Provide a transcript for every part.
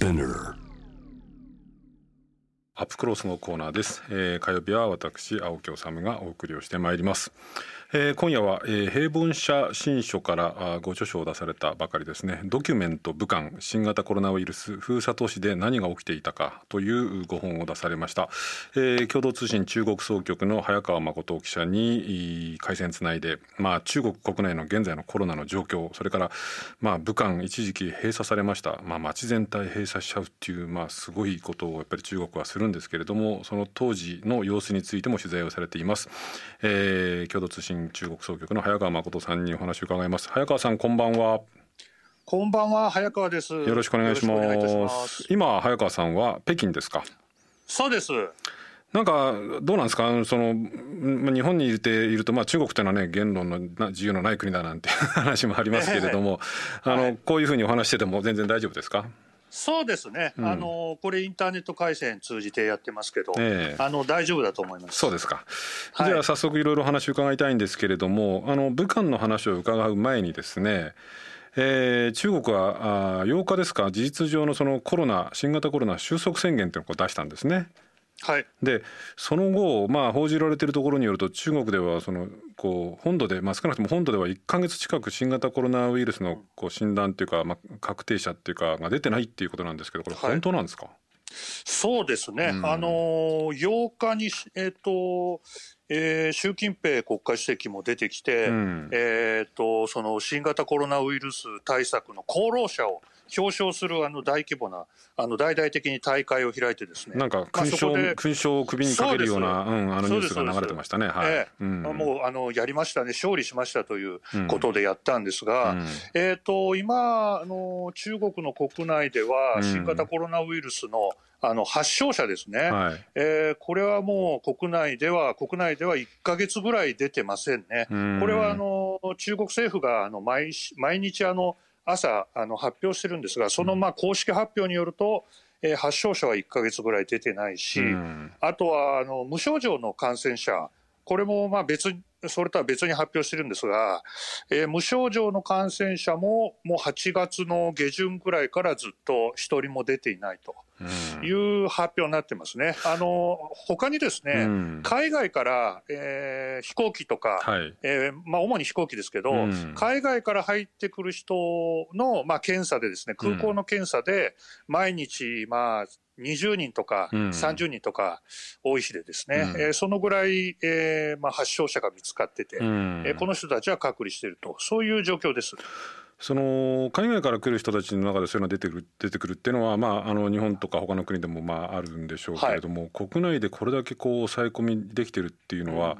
Spinner アップクロスのコーナーです、えー火曜日は私青木治がお送りをしてまいります、えー今夜は、えー平凡社新書からあご著書を出されたばかりですね。ドキュメント武漢新型コロナウイルス封鎖都市で何が起きていたかというご本を出されました、えー共同通信中国総局の早川誠記者にいい回線つないでまあ中国国内の現在のコロナの状況それからまあ武漢一時期閉鎖されました。まあ街全体閉鎖しちゃうっていうまあすごいことをやっぱり中国はするんですけれどもその当時の様子についても取材をされています、えー、共同通信中国総局の早川誠さんにお話を伺います。早川さんこんばんは。こんばんは、早川です。よよろしくお願いします。今早川さんは北京ですか？そうです。なんかどうなんですか？そのまあ日本にいていると、まあ、中国というのはね言論のな自由のない国だなんていう話もありますけれども、あのこういうふうにお話してても全然大丈夫ですか？そうですね。んあのこれインターネット回線通じてやってますけど、ええあの大丈夫だと思います。そうですか、はいじゃあ早速いろいろ話を伺いたいんですけれどもあの武漢の話を伺う前にですねえー中国はあー8日ですか事実上のそのコロナ新型コロナ収束宣言というのを出したんですね。はい。でその後、まあ、報じられているところによると中国ではそのこう本土で、まあ、少なくとも本土では1か月近く新型コロナウイルスのこう診断というか、まあ、確定者っていうかが出てないっていうことなんですけどこれはい。本当なんですか、そうですね。うん。あの8日にえっ、と、えー習近平国家主席も出てきて、うん。えっ、とその新型コロナウイルス対策の功労者を表彰するあの大規模なあの大々的に大会を開いてですね。なんかまあ勲章,、そこで勲章を首にかけるようなそううん、あのニュースが流れてましたね。はい。ええ。うん。もうあのやりましたね、勝利しましたということでやったんですが、うん。えー、と今あの、中国の国内ではうん。新型コロナウイルスのあの発症者ですね、はい。えーこれはもう国内では、国内では1か月ぐらい出てませんね。うん。これはあの中国政府があの毎し毎日あの朝あの発表してるんですが、そのまあ公式発表によると、えー発症者は1か月ぐらい出てないし、うん。あとはあの無症状の感染者、これもまあ別に、それとは別に発表してるんですが、えー無症状の感染者ももう8月の下旬ぐらいからずっと一人も出ていないとうん。いう発表になってますね。あの他にですね、うん。海外から、えー飛行機とか、はい。えーまあ、主に飛行機ですけど、うん。海外から入ってくる人の、まあ、検査でですね空港の検査で毎日、まあ、20人とかうん。30人とか多い日でですね、うん。えーそのぐらい、えーまあ、発症者が見つかってて、うん。えーこの人たちは隔離しているとそういう状況です。その海外から来る人たちの中でそういうのが出てくる出てくるっていうのは、まあ、あの日本とか他の国でもまああるんでしょうけれども、国内でこれだけこう抑え込みできてるっていうのは、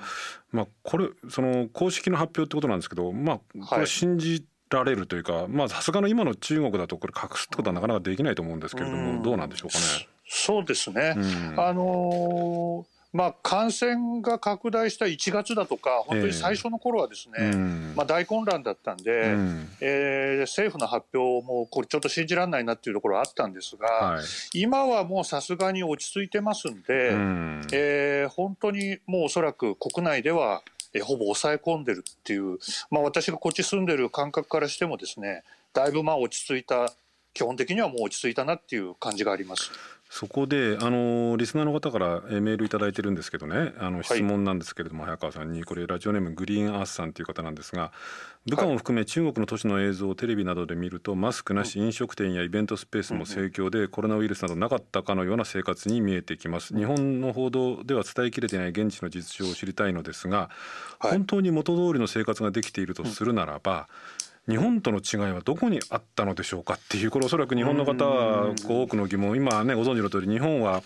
まあ、これその公式の発表ってことなんですけど、まあ、これ信じられるというかまあさすがの今の中国だとこれ隠すってことはなかなかできないと思うんですけれども、うん。どうなんでしょうかね。そうですね、うん。あのーまあ、感染が拡大した1月だとか、本当に最初の頃はですね、うん。まあ、大混乱だったんで、うん。えー政府の発表もこれちょっと信じられないなっていうところはあったんですが、はい。今はもうさすがに落ち着いてますんで、うん。えー本当にもうおそらく国内では、えほぼ抑え込んでるっていう、まあ、私がこっち住んでる感覚からしてもですねだいぶまあ落ち着いた基本的にはもう落ち着いたなっていう感じがあります。そこであのリスナーの方からえーメールいただいてるんですけどね。あのい。質問なんですけれども、早川さんに。これラジオネームグリーンアースさんという方なんですが武漢を含め中国の都市の映像をテレビなどで見るとマスクなし飲食店やイベントスペースも盛況でコロナウイルスなどなかったかのような生活に見えてきます。日本の報道では伝えきれていない現地の実情を知りたいのですが、はい。本当に元通りの生活ができているとするならば、日本との違いはどこにあったのでしょうかっていうこれおそらく日本の方は多くの疑問今ねご存知の通り日本は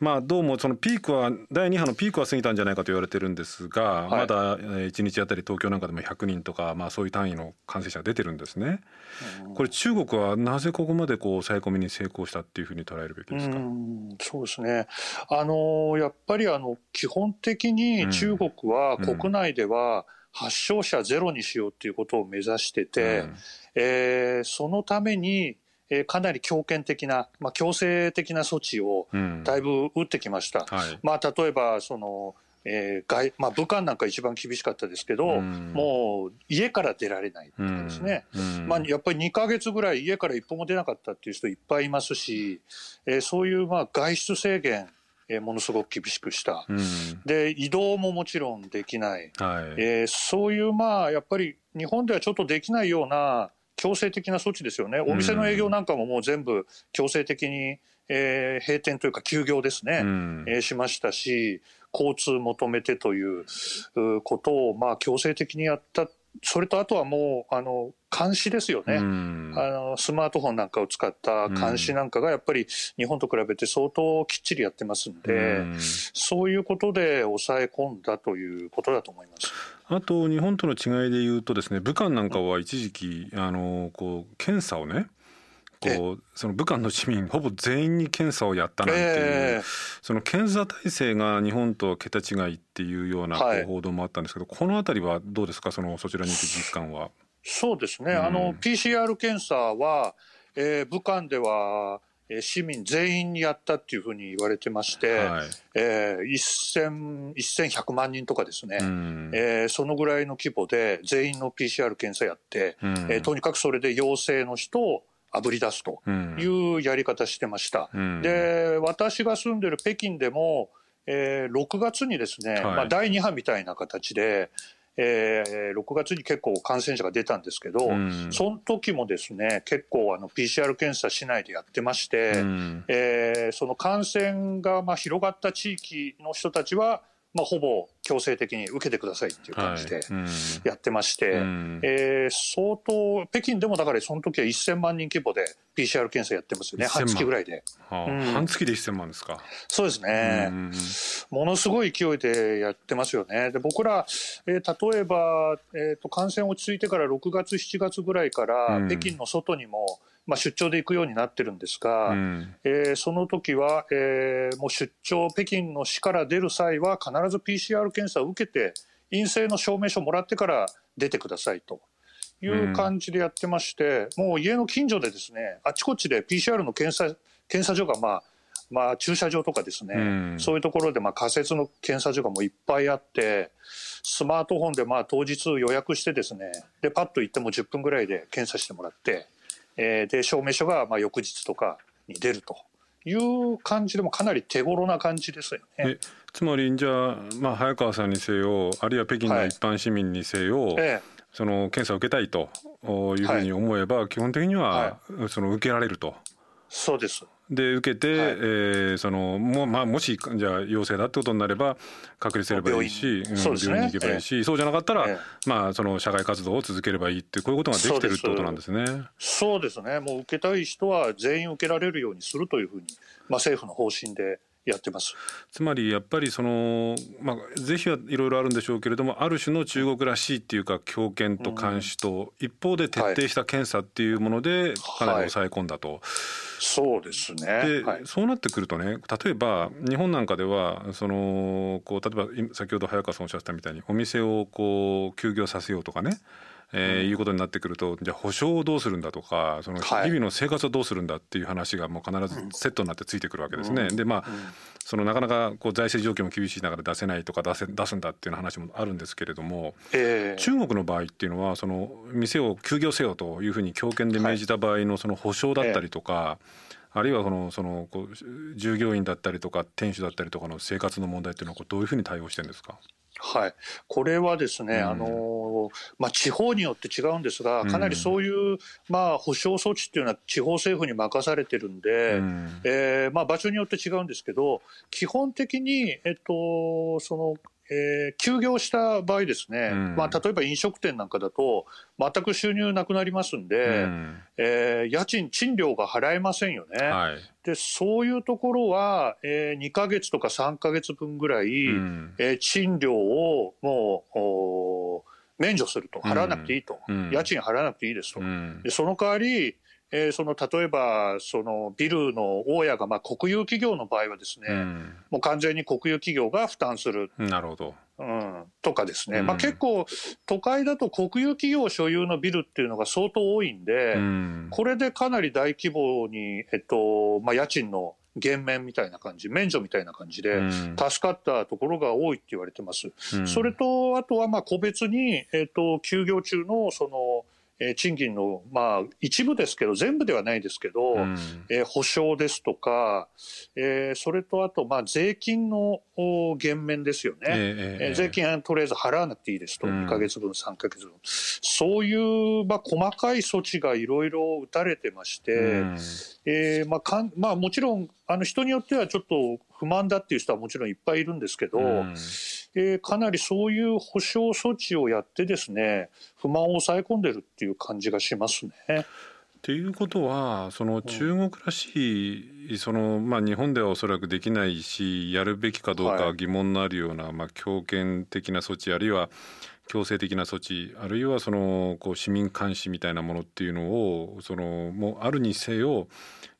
まあどうもそのピークは第2波のピークは過ぎたんじゃないかと言われてるんですが、はい。まだ1日あたり東京なんかでも100人とかまあそういう単位の感染者が出てるんですね。これ中国はなぜここまでこう抑え込みに成功したっていうふうに捉えるべきですか？うんそうですね、あのやっぱりあの基本的に中国はうん。国内では発症者ゼロにしようということを目指してて、うん。えーそのために、えーかなり強権的な、まあ、強制的な措置をうん。だいぶ打ってきました。はい。まあ、例えばその、えー外まあ、武漢なんか一番厳しかったですけど、うん。もう家から出られないとかですね、うん。まあ、やっぱり2ヶ月ぐらい家から一歩も出なかったっていう人いっぱいいますし、えーそういうまあ外出制限、えーものすごく厳しくした。うん。で移動ももちろんできない、はい。えーそういうまあやっぱり日本ではちょっとできないような強制的な措置ですよね、お店の営業なんかももう全部強制的に、えー閉店というか休業ですね、うん。えーしましたし、交通求めてといううことをまあ強制的にやった、それとあとはもうあの監視ですよね。うんあのスマートフォンなんかを使った監視なんかがやっぱり日本と比べて相当きっちりやってますんで、うんそういうことで抑え込んだということだと思います。あと日本との違いで言うとですね武漢なんかは一時期あのこう検査をねこうその武漢の市民ほぼ全員に検査をやったなんていう、えその検査体制が日本とは桁違いっていうような報道もあったんですけど、この辺りはどうですか？そのそちらに行く実感は。そうですね、うん。あの PCR 検査は、えー武漢では、えー市民全員にやったっていうふうに言われてまして、はい。えー、1000 1100万人とかですね、うん。えーそのぐらいの規模で全員の PCR 検査やって、うん。えーとにかくそれで陽性の人をあぶり出すとうん。いうやり方してました。うん。で私が住んでる北京でも、えー6月にですね、はい。まあ、第2波みたいな形で、えー6月に結構感染者が出たんですけど、うん。その時もですね結構あの PCR 検査市内でやってまして、うん。えーその感染がまあ広がった地域の人たちは、まあ、ほぼ強制的に受けてくださいっていう感じでうん。やってまして、うん。えー相当北京でもだからその時は1000万人規模で PCR 検査やってますよね。1000万。半月ぐらいで。はあ。うん。半月で1000万ですか。そうですね、うんものすごい勢いでやってますよね。で僕ら、えー例えば、えーと、感染落ち着いてから6月、7月ぐらいから、うん。北京の外にも、まあ、出張で行くようになってるんですが、うん。えーその時は、えーもう出張、北京の市から出る際は、必ず PCR 検査を受けて、陰性の証明書もらってから出てくださいと。いう感じでやってまして、もう家の近所でですね、あちこちで PCR の検査検査所が、まあ、まあ、駐車場とかですね、うんそういうところでまあ仮設の検査所がもういっぱいあって、スマートフォンでまあ当日予約してですね、でパッと行っても10分ぐらいで検査してもらって、えーで証明書がまあ翌日とかに出るという感じでもかなり手頃な感じですよね。えつまりじゃあ、まあ、早川さんにせよあるいは北京の一般市民にせよ、えその検査を受けたいというふうに思えば、基本的には、その受けられると。そうです。で受けて、はい。えーそのも,、まあ、もしじゃあ陽性だってことになれば隔離すればいいし、病院。そうですね。病院に行けばいいし、そうじゃなかったら、ええ。まあ、その社会活動を続ければいいってこういうことができてるってことなんですね。そうですね。もう受けたい人は全員受けられるようにするというふうに、まあ、政府の方針でやってます。つまりやっぱりその、まあ、是非はいろいろあるんでしょうけれどもある種の中国らしいっていうか強権と監視と、一方で徹底した検査っていうものでかなり抑え込んだと。そうですね。で、はい、そうなってくるとね例えば日本なんかではそのこう例えば今先ほど早川さんおっしゃったみたいにお店をこう休業させようとかねえーいうことになってくるとじゃあ保証をどうするんだとかその日はい。々の生活をどうするんだっていう話がもう必ずセットになってついてくるわけですね。でまあ、そのなかなかこう財政状況も厳しい中で出せないとか出せ出すんだっていう話もあるんですけれどもえー中国の場合っていうのはその店を休業せよというふうに強権で命じた場合のその保証だったりとか、あるいはこのそのこう従業員だったりとか店主だったりとかの生活の問題っていうのはどういうふうに対応してるんですか？はい、これはですね、うん。あのまあ、地方によって違うんですが、かなりそういう、まあ、保障措置っていうのは地方政府に任されてるんで、うん。えーまあ、場所によって違うんですけど、基本的に、えっと、その、えー休業した場合ですね、うん。まあ、例えば飲食店なんかだと、全く収入なくなりますんで、うん。えー家賃、賃料が払えませんよね。はい。でそういうところは、えー2ヶ月とか3ヶ月分ぐらい、うん。えー賃料をもうお免除すると、払わなくていいと、うん。家賃払わなくていいですと、うん。でその代わり、えーその例えばそのビルの大家が、まあ、国有企業の場合はですね、うん。もう完全に国有企業が負担する、なるほど。うん、とかですね、うん。まあ、結構、都会だと国有企業所有のビルっていうのが相当多いんで、うん。これでかなり大規模に、えっとまあ、家賃の減免みたいな感じ免除みたいな感じで、うん。助かったところが多いって言われてます。うん。それとあとはまあ個別に、えー、と休業中のその、えー賃金のまあ一部ですけど全部ではないですけど、うん。えー保証ですとか、えーそれとあとまあ税金のお減免ですよね。えええええー。税金はとりあえず払わなくていいですと、うん。2か月分、3か月分、そういう、まあ、細かい措置がいろいろ打たれてまして、うん。えーまあかんまあ、もちろんあの人によってはちょっと不満だっていう人はもちろんいっぱいいるんですけど、うんえーかなりそういう保証措置をやってですね不満を抑え込んでるっていう感じがしますね。っていうことはその中国らしい、そのまあ、日本ではおそらくできないしやるべきかどうかはい疑問のあるような、まあ、強権的な措置あるいは強制的な措置あるいはそのこう市民監視みたいなものっていうのをそのもうあるにせよ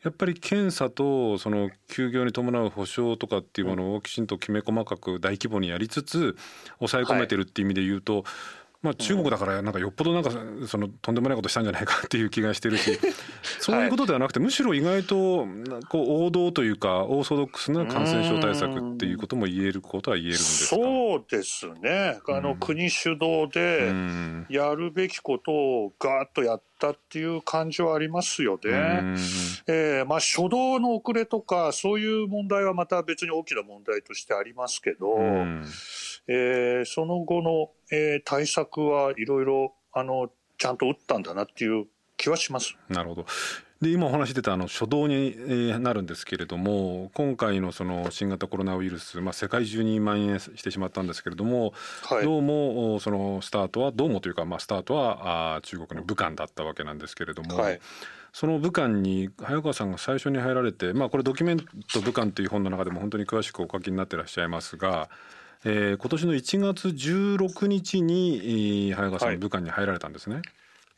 やっぱり検査とその休業に伴う補償とかっていうものをきちんときめ細かく大規模にやりつつ抑え込めてるっていう意味で言うと、まあ、中国だからなんかよっぽどなんかそのとんでもないことしたんじゃないかっていう気がしてるし そういうことではなくてむしろ意外となこう王道というかオーソドックスな感染症対策っていうことも言えることは言えるんですか？そうですね。あの、うん。国主導で、うん。やるべきことをガーッとやったっていう感じはありますよね。うん。えーまあ、初動の遅れとかそういう問題はまた別に大きな問題としてありますけど、うんえーその後の、えー対策はいろいろあのちゃんと打ったんだなっていう気はします。なるほど。で今お話出たあの初動にえーなるんですけれども今回のその新型コロナウイルス、まあ、世界中に蔓延してしまったんですけれども、はい、どうもおそのスタートはどうもというか、まあ、スタートはあー中国の武漢だったわけなんですけれども、はいその武漢に早川さんが最初に入られて、まあ、これ「ドキュメント武漢」という本の中でも本当に詳しくお書きになってらっしゃいますが、えー今年の1月16日にえー早川さんはい武漢に入られたんですね。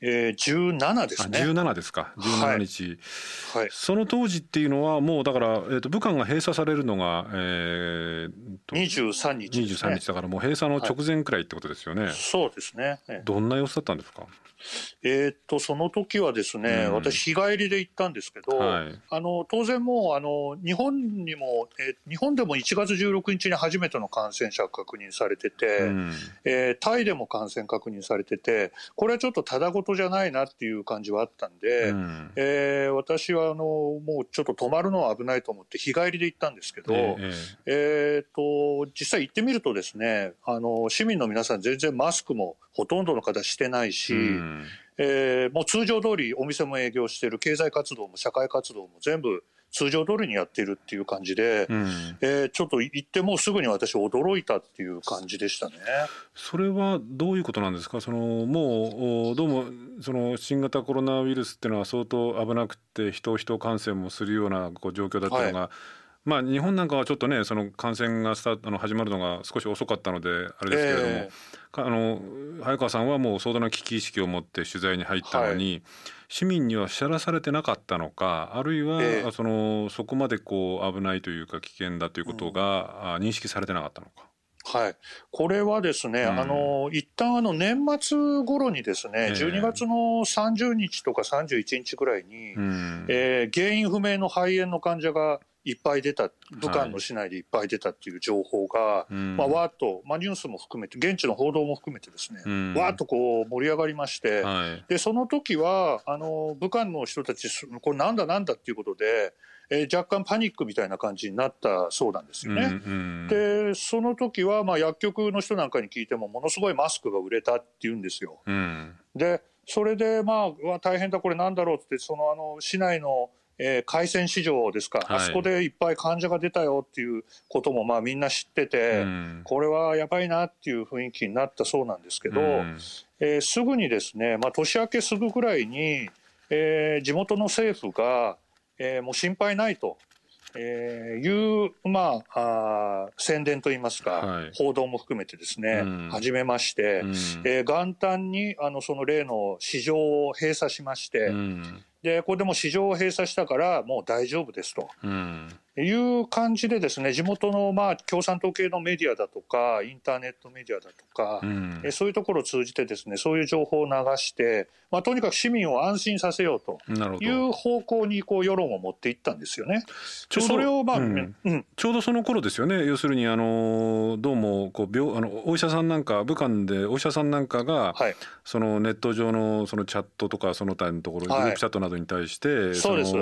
えー、17ですあね。17ですか。17日、はい。その当時っていうのはもうだから、えー、と武漢が閉鎖されるのが、えーと23日ですね。23日だからもう閉鎖の直前くらいってことですよね、そうですね。えーどんな様子だったんですか？えーっとその時はですね、うん。私日帰りで行ったんですけど、はい。あの当然もうあの日本にも、えー日本でも1月16日に初めての感染者が確認されてて、うん。えータイでも感染確認されててこれはちょっとただごとじゃないなっていう感じはあったんで、うん。えー私はあのもうちょっと泊まるのは危ないと思って日帰りで行ったんですけど、ええ。えー、と実際行ってみるとですねあの市民の皆さん全然マスクもほとんどの方してないし、うん。えーもう通常通りお店も営業してる経済活動も社会活動も全部通常通りにやってるっていう感じで、うん。えーちょっと行ってもうすぐに私驚いたっていう感じでしたね。それはどういうことなんですか？そのもうおどうもその新型コロナウイルスっていうのは相当危なくて人人感染もするようなこう状況だったのが、まあ日本なんかはちょっとねその感染がスタートあの始まるのが少し遅かったのであれですけれども、えかあの早川さんはもう相当な危機意識を持って取材に入ったのに、市民には知らされてなかったのかあるいは、ええ。そのそこまでこう危ないというか危険だということが、あ認識されてなかったのか。はい、これはですね、うん。あの一旦あの年末頃にですね、ええ。12月の30日とか31日ぐらいに、うん。えー原因不明の肺炎の患者がいっぱい出た、武漢の市内でいっぱい出たっていう情報が、うん。まあ、わーっと、まあ、ニュースも含めて、現地の報道も含めてですね、うん。わーっとこう盛り上がりまして、はい。でその時はあの武漢の人たち、すこれなんだなんだっていうことで、えー若干パニックみたいな感じになったそうなんですよね。うんうん。でその時はまあ薬局の人なんかに聞いてもものすごいマスクが売れたって言うんですよ。うん。でそれでまあ大変だこれなんだろうってそのあの市内の、えー海鮮市場ですか、はい。あそこでいっぱい患者が出たよっていうこともまあみんな知ってて、うん。これはやばいなっていう雰囲気になったそうなんですけど、うん。えーすぐにですね、まあ、年明けすぐぐらいに、えー地元の政府が、えーもう心配ないと。えーいう、まあ、あー宣伝といいますか、はい。報道も含めてですね、うん。始めまして、うん。えー元旦にあのその例の市場を閉鎖しまして、うんでこれでも市場を閉鎖したからもう大丈夫ですと。うんいう感じでですね地元のまあ共産党系のメディアだとかインターネットメディアだとか、うん、えそういうところを通じてですねそういう情報を流して、まあ、とにかく市民を安心させようという方向にこう世論を持っていったんですよね。ちょうどそれを、まあ、うん、うん、ちょうどその頃ですよね。要するにあのどうもこう病あのお医者さんなんか武漢でお医者さんなんかが、はい、そのネット上のそのチャットとかその他のところ、グループチャットなどに対して、そうです。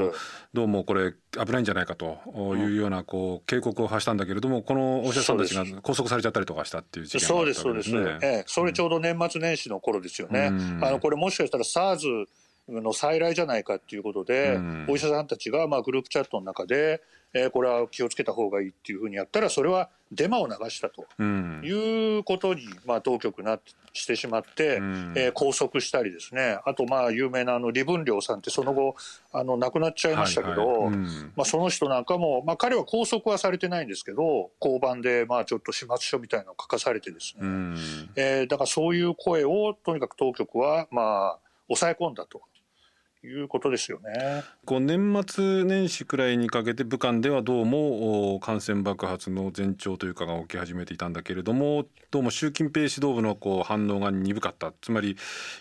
どうもこれ危ないんじゃないかとい。うようなこう警告を発したんだけれどもこのお医者さんたちが拘束されちゃったりとかしたっていう事件があったわけですね。そうですそうです、ええ、それちょうど年末年始の頃ですよね。うん、あのこれもしかしたら SARS の再来じゃないかっていうことで、うん、お医者さんたちがまあグループチャットの中でえー、これは気をつけた方がいいっていうふうにやったらそれはデマを流したということに、まあ、当局なしてしまって、うん、えー、拘束したりですね。あとまあ有名なあの李文亮さんってその後あの亡くなっちゃいましたけど、はいはい。うん、まあ、その人なんかも、まあ、彼は拘束はされてないんですけど交番でまあちょっと始末書みたいなのを書かされてですね、うん、えー、だからそういう声をとにかく当局はまあ抑え込んだということですよね。こう年末年始くらいにかけて武漢ではどうも感染爆発の前兆というかが起き始めていたんだけれどもどうも習近平指導部のこう反応が鈍かったつまり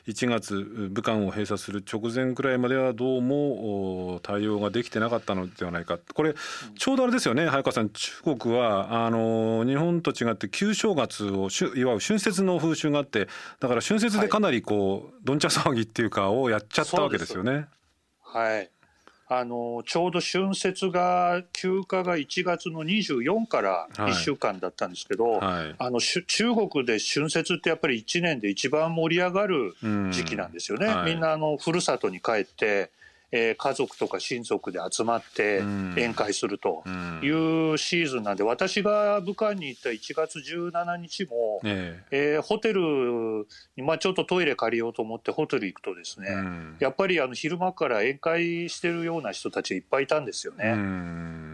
1月武漢を閉鎖する直前くらいまではどうも対応ができてなかったのではないかこれちょうどあれですよね早川さん中国はあの日本と違って旧正月をいわゆる春節の風習があってだから春節でかなりこう、どんちゃ騒ぎっていうかをやっちゃったわけですよね。はい。あのちょうど春節が休暇が1月の24から1週間だったんですけど、はい。はい、あの中国で春節ってやっぱり1年で一番盛り上がる時期なんですよね。はい、みんなあのふるさとに帰ってえー、家族とか親族で集まって宴会するというシーズンなんで、私が武漢に行った1月17日も、ええ。ー、ホテルに、まあ、ちょっとトイレ借りようと思ってホテル行くとですね、やっぱりあの昼間から宴会してるような人たちいっぱいいたんですよね。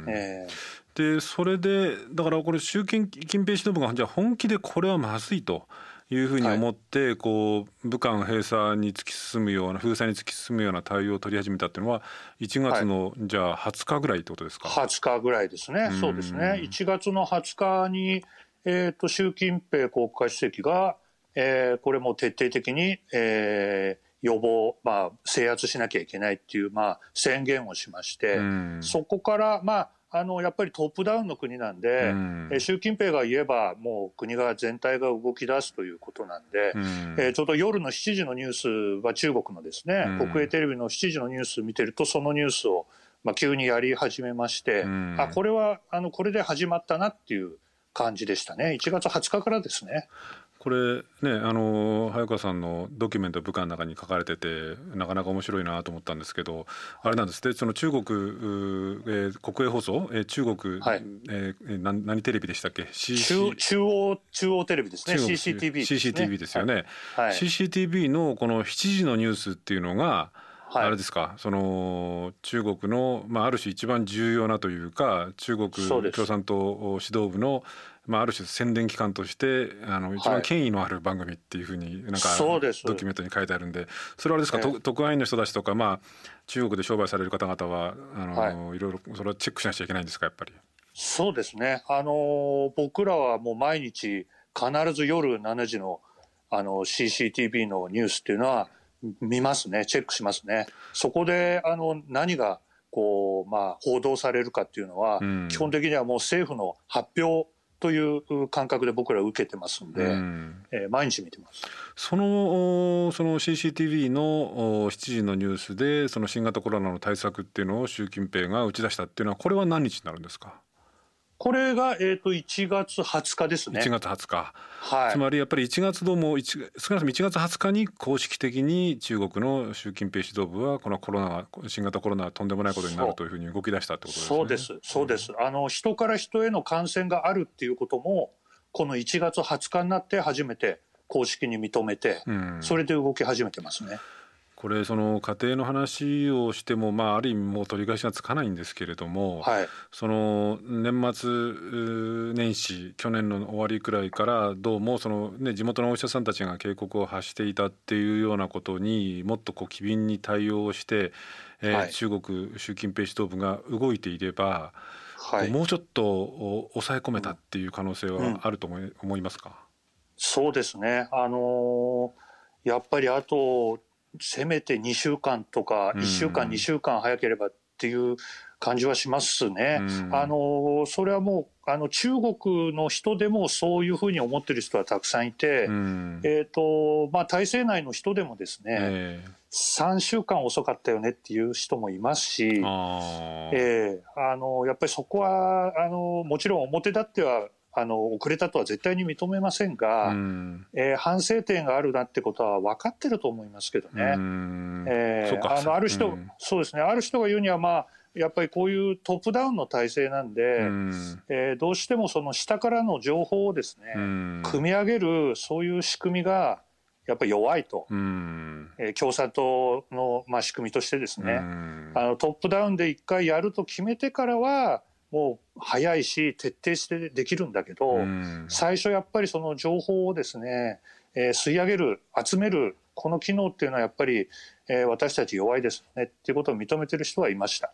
えー、でそれでだからこれ習近平指導部がじゃあ本気でこれはまずいと。い。うふうに思って、はい、こう武漢閉鎖に突き進むような封鎖に突き進むような対応を取り始めたっていうのは1月の、はい、じゃあ20日ぐらいってことですか？20日ぐらいですね。そうですね。1月の20日に、えーと、習近平国家主席が、えー、これも徹底的に、えー、予防、まあ、制圧しなきゃいけないっていう、まあ、宣言をしまして、そこから、まあ、あのやっぱりトップダウンの国なんで、うん、え習近平が言えばもう国が全体が動き出すということなんで、うん、えー、ちょうど夜の7時のニュースは中国のですね、うん、国営テレビの7時のニュース見てるとそのニュースを、まあ、急にやり始めまして、うん、あこれはあのこれで始まったなっていう感じでしたね。1月20日からですね。これねあの早川さんのドキュメント部下の中に書かれててなかなか面白いなと思ったんですけどあれなんですって？その中国、えー、国営放送、えー、中国、はい、えー、何何テレビでしたっけ、中中央中央テレビですね。CCTV ですね。CCTV ですよね、はい、CCTV のこの7時のニュースっていうのがあれですか？その中国の、まあ、ある種一番重要なというか中国共産党指導部のまあ、ある種宣伝機関としてあの一番権威のある番組っていうふうになんかドキュメントに書いてあるんでそれはあれですか、えー、特派員の人たちとか、まあ、中国で商売される方々はあの、はい、いろいろそれはチェックしなくちゃいけないんですかやっぱり？そうですね。あの僕らはもう毎日必ず夜7時のあの CCTV のニュースっていうのは見ますね。チェックしますね。そこであの何がこう、まあ、報道されるかっていうのは、うん、基本的にはもう政府の発表という感覚で僕ら受けてますんで、うん、えー、毎日見てます。そのその CCTV の7時のニュースでその新型コロナの対策っていうのを習近平が打ち出したっていうのはこれは何日になるんですか？これが、えーと、1月20日ですね。1月20日、はい、つまりやっぱり1月どうも少なくとも1月20日に公式的に中国の習近平指導部はこのコロナ新型コロナはとんでもないことになるというふうに動き出したってことですね。そうです。そうです、あの人から人への感染があるっていうこともこの1月20日になって初めて公式に認めて、うん、それで動き始めてますね。これその家庭の話をしても、まあ、ある意味もう取り返しがつかないんですけれども、はい、その年末年始去年の終わりくらいからどうもその、ね、地元のお医者さんたちが警告を発していたっていうようなことにもっとこう機敏に対応して、えー、はい、中国習近平指導部が動いていればはい、もうちょっと抑え込めたっていう可能性はあると思い,、思いますか？そうですね、あのー、やっぱりあとせめて2週間とか1週間、2週間早ければっていう感じはしますね。あのそれはもうあの中国の人でもそういうふうに思ってる人はたくさんいて、えーとまあ、体制内の人でもですね、えー、3週間遅かったよねっていう人もいますし、えー、あのやっぱりそこはあのもちろん表立ってはあの遅れたとは絶対に認めませんが、うん、えー、反省点があるなってことは分かってると思いますけどね。えー、あのある人、うん、そうですね。ある人が言うにはまあやっぱりこういうトップダウンの体制なんで、うん、えー、どうしてもその下からの情報をですね、うん、組み上げるそういう仕組みがやっぱり弱いと、うん、えー、共産党の、まあ、仕組みとしてですね、うん、あのトップダウンで一回やると決めてからはもう早いし徹底してできるんだけど、うん、最初やっぱりその情報をですね、えー、吸い上げる集めるこの機能っていうのはやっぱり、えー、私たち弱いですねっていうことを認めてる人はいました。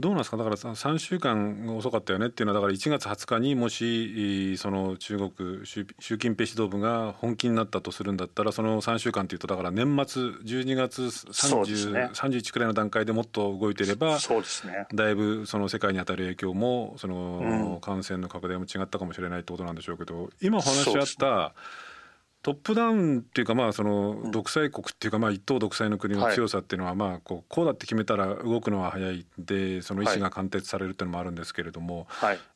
どうなんですか？だから3週間遅かったよねっていうのはだから1月20日にもしその中国習近平指導部が本気になったとするんだったらその3週間っていうとだから年末12月30、ね、31くらいの段階でもっと動いていればそうです、ね、だいぶその世界に与える影響もその感染の拡大も違ったかもしれないってことなんでしょうけど今お話しあった、トップダウンっていうかまあその独裁国っていうかまあ一党独裁の国の強さっていうのはまあこうこうだって決めたら動くのは早いでその意思が貫徹されるっていうのもあるんですけれども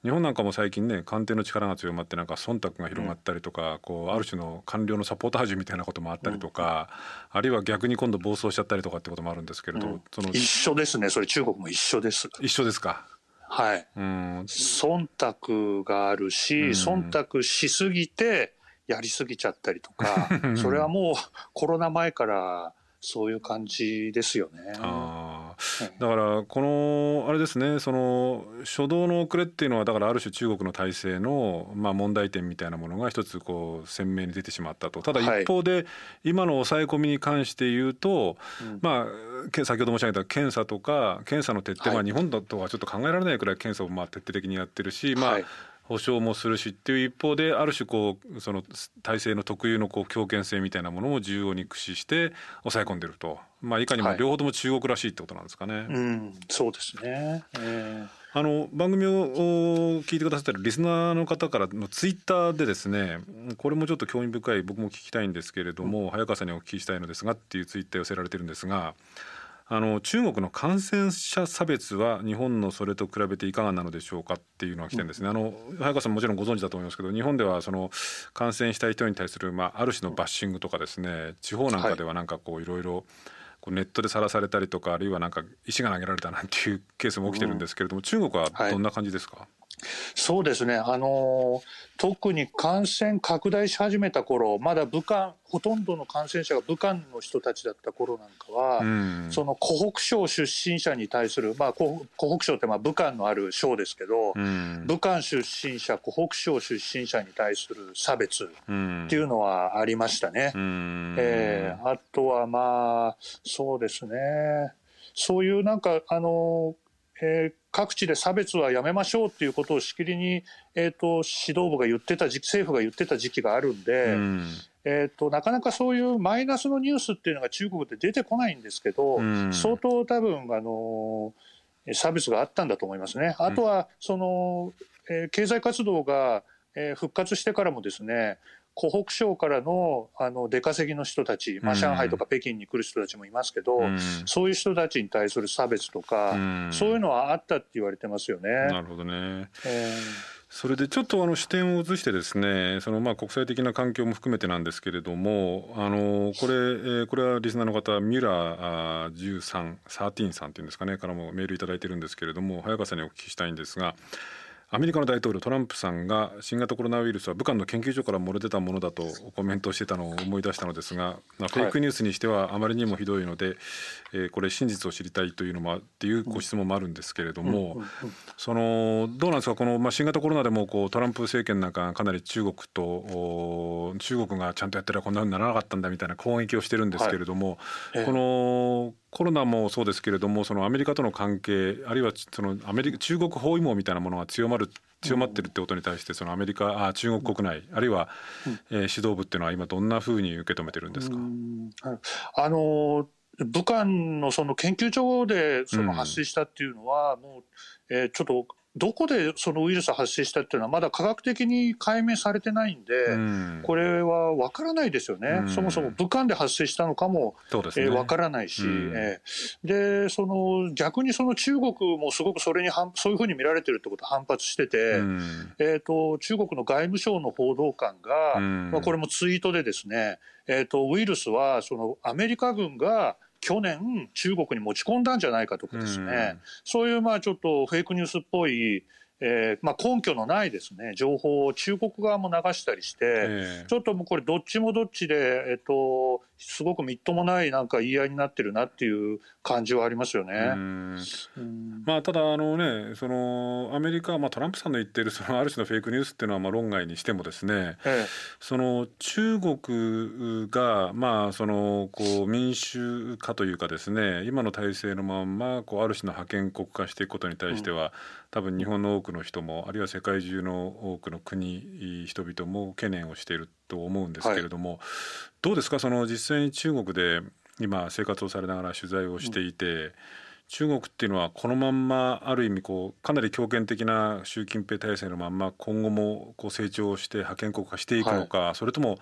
日本なんかも最近ね官邸の力が強まってなんか忖度が広がったりとかこうある種の官僚のサポータージュみたいなこともあったりとかあるいは逆に今度暴走しちゃったりとかってこともあるんですけれどその一緒ですねそれ中国も一緒です。一緒ですか？はい、うん、忖度があるし、忖度しすぎてやりすぎちゃったりとか それはもうコロナ前からそういう感じですよね。あだからこのあれですねその初動の遅れっていうのはだからある種中国の体制のまあ問題点みたいなものが一つこう鮮明に出てしまったと。ただ一方で今の抑え込みに関して言うと、まあ先ほど申し上げた検査とか検査の徹底、まあ日本だとはちょっと考えられないくらい検査をまあ徹底的にやってるしまあ保証もするしっていう一方である種こうその体制の特有のこう強権性みたいなものを重要に駆使して抑え込んでると、まあ、いかにも両方とも中国らしいってことなんですかね。はい、うん、そうですね、えーあの番組を聞いてくださってるリスナーの方からのツイッターでですねこれもちょっと興味深い僕も聞きたいんですけれども、うん、早川さんにお聞きしたいのですがっていうツイッター寄せられてるんですがあの中国の感染者差別は日本のそれと比べていかがなのでしょうかっていうのが来てるんですね。あの早川さんもちろんご存知だと思いますけど日本ではその感染した人に対する、まあ、ある種のバッシングとかですね地方なんかではなんかこういろいろネットでさらされたりとかあるいはなんか石が投げられたなんていうケースも起きてるんですけれども、中国はどんな感じですか、はいそうですね、あの特に感染拡大し始めた頃まだ武漢ほとんどの感染者が武漢の人たちだった頃なんかは、うん、その湖北省出身者に対する、まあ、湖北省ってまあ武漢のある省ですけど、うん、武漢出身者湖北省出身者に対する差別っていうのはありましたね。うん、えー、あとはまあそうですね。そういうなんかあのえー、各地で差別はやめましょうっていうことをしきりに、えーと、指導部が言ってた時期政府が言ってた時期があるんで、うん、えーと、なかなかそういうマイナスのニュースっていうのが中国で出てこないんですけど、うん、相当多分あの差別があったんだと思いますね。あとはその、えー、経済活動が、えー、復活してからもですね湖北省からのあの出稼ぎの人たち、まあ、上海とか北京に来る人たちもいますけど、うん、そういう人たちに対する差別とか、うん、そういうのはあったって言われてますよね。なるほどね、えーそれでちょっとあの視点を移してですねそのまあ国際的な環境も含めてなんですけれどもあのこれ、えこれはリスナーの方ミュラー13、13さんっていうんですかねからもメールいただいてるんですけれども早川さんにお聞きしたいんですがアメリカの大統領トランプさんが新型コロナウイルスは武漢の研究所から漏れ出たものだとコメントしてたのを思い出したのですが、まあ、フェイクニュースにしてはあまりにもひどいので、はい、えー、これ真実を知りたいというのもっていうご質問もあるんですけれども、そのどうなんですか？この、まあ、新型コロナでもこうトランプ政権なんかかなり中国と中国がちゃんとやってればこんなふうにならなかったんだみたいな攻撃をしてるんですけれども、はい。えー、このコロナもそうですけれどもそのアメリカとの関係あるいはそのアメリカ中国包囲網みたいなものが強まる強まってるってことに対してそのアメリカあ中国国内あるいは、えー、指導部っていうのは今どんなふうに受け止めてるんですか、あの武漢のその研究所でその発生したっていうのは、もう、えー、ちょっとどこでそのウイルス発生したっていうのはまだ科学的に解明されてないんで、うん、これは分からないですよね、うん、そもそも武漢で発生したのかも、ね。えー、分からないし、うん、えー、でその逆にその中国もすごくそれにそういうふうに見られてるってことを反発してて、えーと、中国の外務省の報道官が、まあ、これもツイートでですね、えーとウイルスはそのアメリカ軍が去年中国に持ち込んだんじゃないかとかですね、うん、そういうまあちょっとフェイクニュースっぽいえーまあ、根拠のないですね。情報を中国側も流したりして、えー、ちょっともうこれどっちもどっちで、えっと、すごくみっともないなんか言い合いになってるなっていう感じはありますよね。まあ、ただあの、ね、そのアメリカ、まあ、トランプさんの言っているそのある種のフェイクニュースっていうのはまあ論外にしてもですね、ええ、その中国が、まあ、そのこう民主化というかですね今の体制のままこうある種の覇権国化していくことに対しては、うん、多分日本の多くの人もあるいは世界中の多くの国人々も懸念をしていると思うんですけれども、はい、どうですか？その実際に中国で今生活をされながら取材をしていて、うん、中国っていうのはこのまんまある意味こうかなり強権的な習近平体制のまんま今後もこう成長して覇権国化していくのか、はい、それとも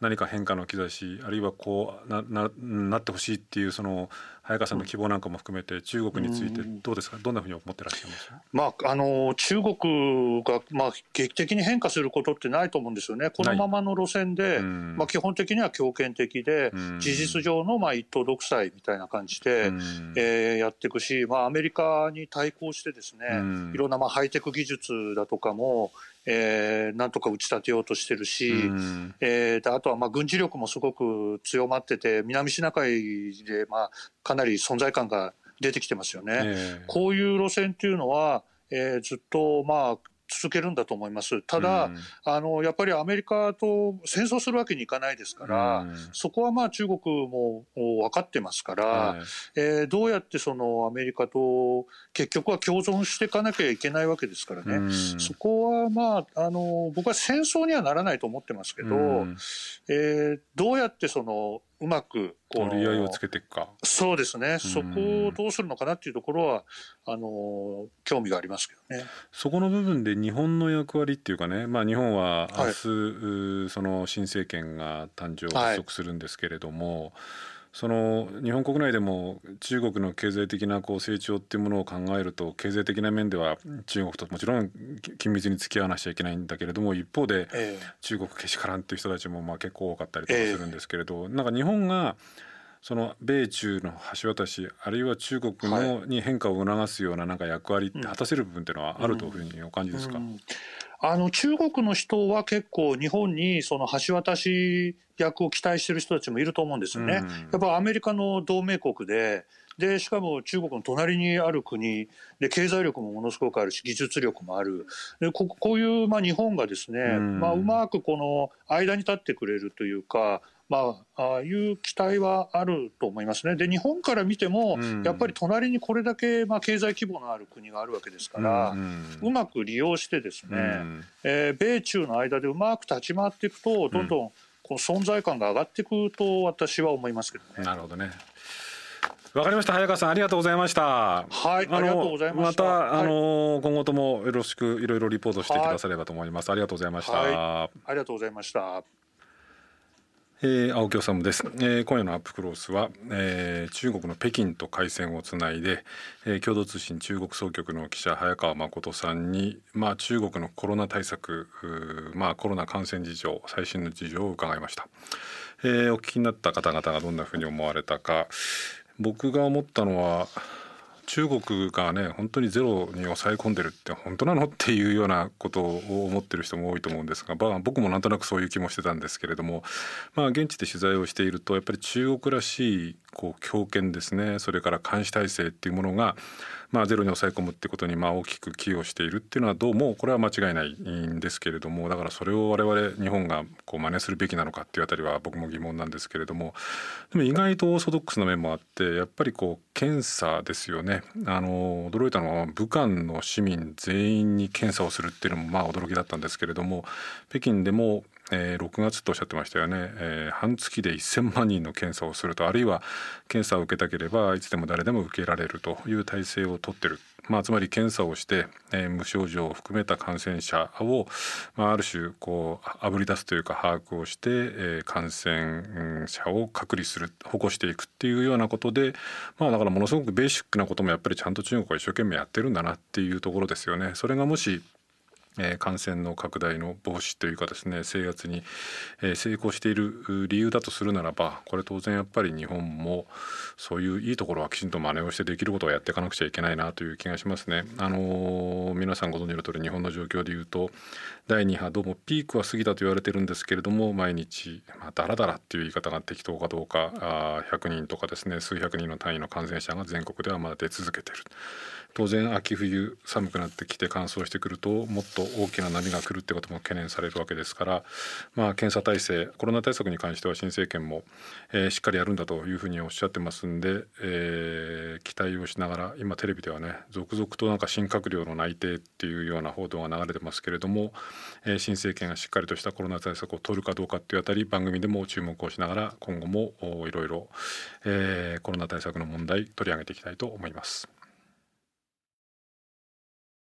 何か変化の兆しあるいはこうなななってほしいっていうその早川さんの希望なんかも含めて中国についてどうですか、どんなふうに思ってらっしゃいますまあ、あの中国が、まあ、劇的に変化することってないと思うんですよね、このままの路線で、まあ、基本的には強権的で、事実上のまあ一党独裁みたいな感じで、えー、やっていくし、まあ、アメリカに対抗してですね、いろんなまあハイテク技術だとかも、えー、なんとか打ち立てようとしてるし、うん、えー、あとはまあ軍事力もすごく強まってて南シナ海でまあかなり存在感が出てきてますよね。えー、こういう路線っていうのは、えー、ずっとまあ続けるんだと思います。ただ、うん、あのやっぱりアメリカと戦争するわけにいかないですから、うん、そこはまあ中国も分かってますから、はい、えー、どうやってそのアメリカと結局は共存していかなきゃいけないわけですからね、うん、そこはまああの僕は戦争にはならないと思ってますけど、うん、えー、どうやってそのうまくこ折り合いをつけていくか。そうですね、そこをどうするのかなっていうところはあの興味がありますけどね。そこの部分で日本の役割っていうかね、まあ、日本は明日、はい、その新政権が誕生発足するんですけれども、はいその日本国内でも中国の経済的なこう成長っていうものを考えると経済的な面では中国ともちろん緊密に付き合わなきゃいけないんだけれども一方で中国けしからんっていう人たちもまあ結構多かったりとかするんですけれど、なんか日本がその米中の橋渡しあるいは中国のに変化を促すようななんか役割って果たせる部分っていうのはあるというふうにお感じですか、うんうんあの中国の人は結構日本にその橋渡し役を期待してる人たちもいると思うんですよね。うん、やっぱアメリカの同盟国ででしかも中国の隣にある国で経済力もものすごくあるし技術力もあるでここういうまあ日本がですね、うん、まあ、うまくこの間に立ってくれるというかまあ、ああいう期待はあると思いますね。で、日本から見ても、うん、やっぱり隣にこれだけ、まあ、経済規模のある国があるわけですから、うん、うまく利用してですね、うん、えー、米中の間でうまく立ち回っていくと、どんどんこの存在感が上がっていくと私は思いますけどね。なるほどね。わかりました。早川さんありがとうございました。はいありがとうございました。また、あの今後ともよろしくいろいろリポートしてくださればと思います、はい、ありがとうございました、はい、ありがとうございました。えー、青木治です、えー、今夜のアップクロースは、えー、中国の北京と回線をつないで、えー、共同通信中国総局の記者早川誠さんに、まあ、中国のコロナ対策、まあ、コロナ感染事情最新の事情を伺いました、えー、お聞きになった方々がどんなふうに思われたか僕が思ったのは中国がね本当にゼロに抑え込んでるって本当なのっていうようなことを思ってる人も多いと思うんですが、まあ、僕もなんとなくそういう気もしてたんですけれども、まあ、現地で取材をしているとやっぱり中国らしいこう強権ですね。それから監視体制っていうものがまあ、ゼロに抑え込むってことにまあ大きく寄与しているっていうのはどうもこれは間違いないんですけれどもだからそれを我々日本がこう真似するべきなのかっていうあたりは僕も疑問なんですけれどもでも意外とオーソドックスな面もあってやっぱりこう検査ですよね。あの驚いたのは武漢の市民全員に検査をするっていうのもまあ驚きだったんですけれども北京でもえー、6月とおっしゃってましたよね、えー、半月で1,000万人の検査をするとあるいは検査を受けたければいつでも誰でも受けられるという体制をとってる、まあ、つまり検査をして、えー、無症状を含めた感染者を、まあ、ある種こうあぶり出すというか把握をして、えー、感染者を隔離する保護していくっていうようなことで、まあ、だからものすごくベーシックなこともやっぱりちゃんと中国は一生懸命やってるんだなっていうところですよね。それがもしえ感染の拡大の防止というかですね制圧に、え成功している理由だとするならばこれ当然やっぱり日本もそういういいところはきちんと真似をしてできることをやっていかなくちゃいけないなという気がしますね。あのー、皆さんご存知の通り日本の状況でいうと第2波どうもピークは過ぎたと言われてるんですけれども毎日、まあ、だらだらっていう言い方が適当かどうかあ100人とかですね数百人の単位の感染者が全国ではまだ出続けてる。当然秋冬寒くなってきて乾燥してくるともっと大きな波が来るってことも懸念されるわけですから、まあ、検査体制コロナ対策に関しては新政権も、えー、しっかりやるんだというふうにおっしゃってますんで、えー、期待をしながら今テレビではね続々となんか新閣僚の内定っていうような報道が流れてますけれども、えー、新政権がしっかりとしたコロナ対策を取るかどうかっていうあたり番組でも注目をしながら今後もいろいろコロナ対策の問題取り上げていきたいと思います。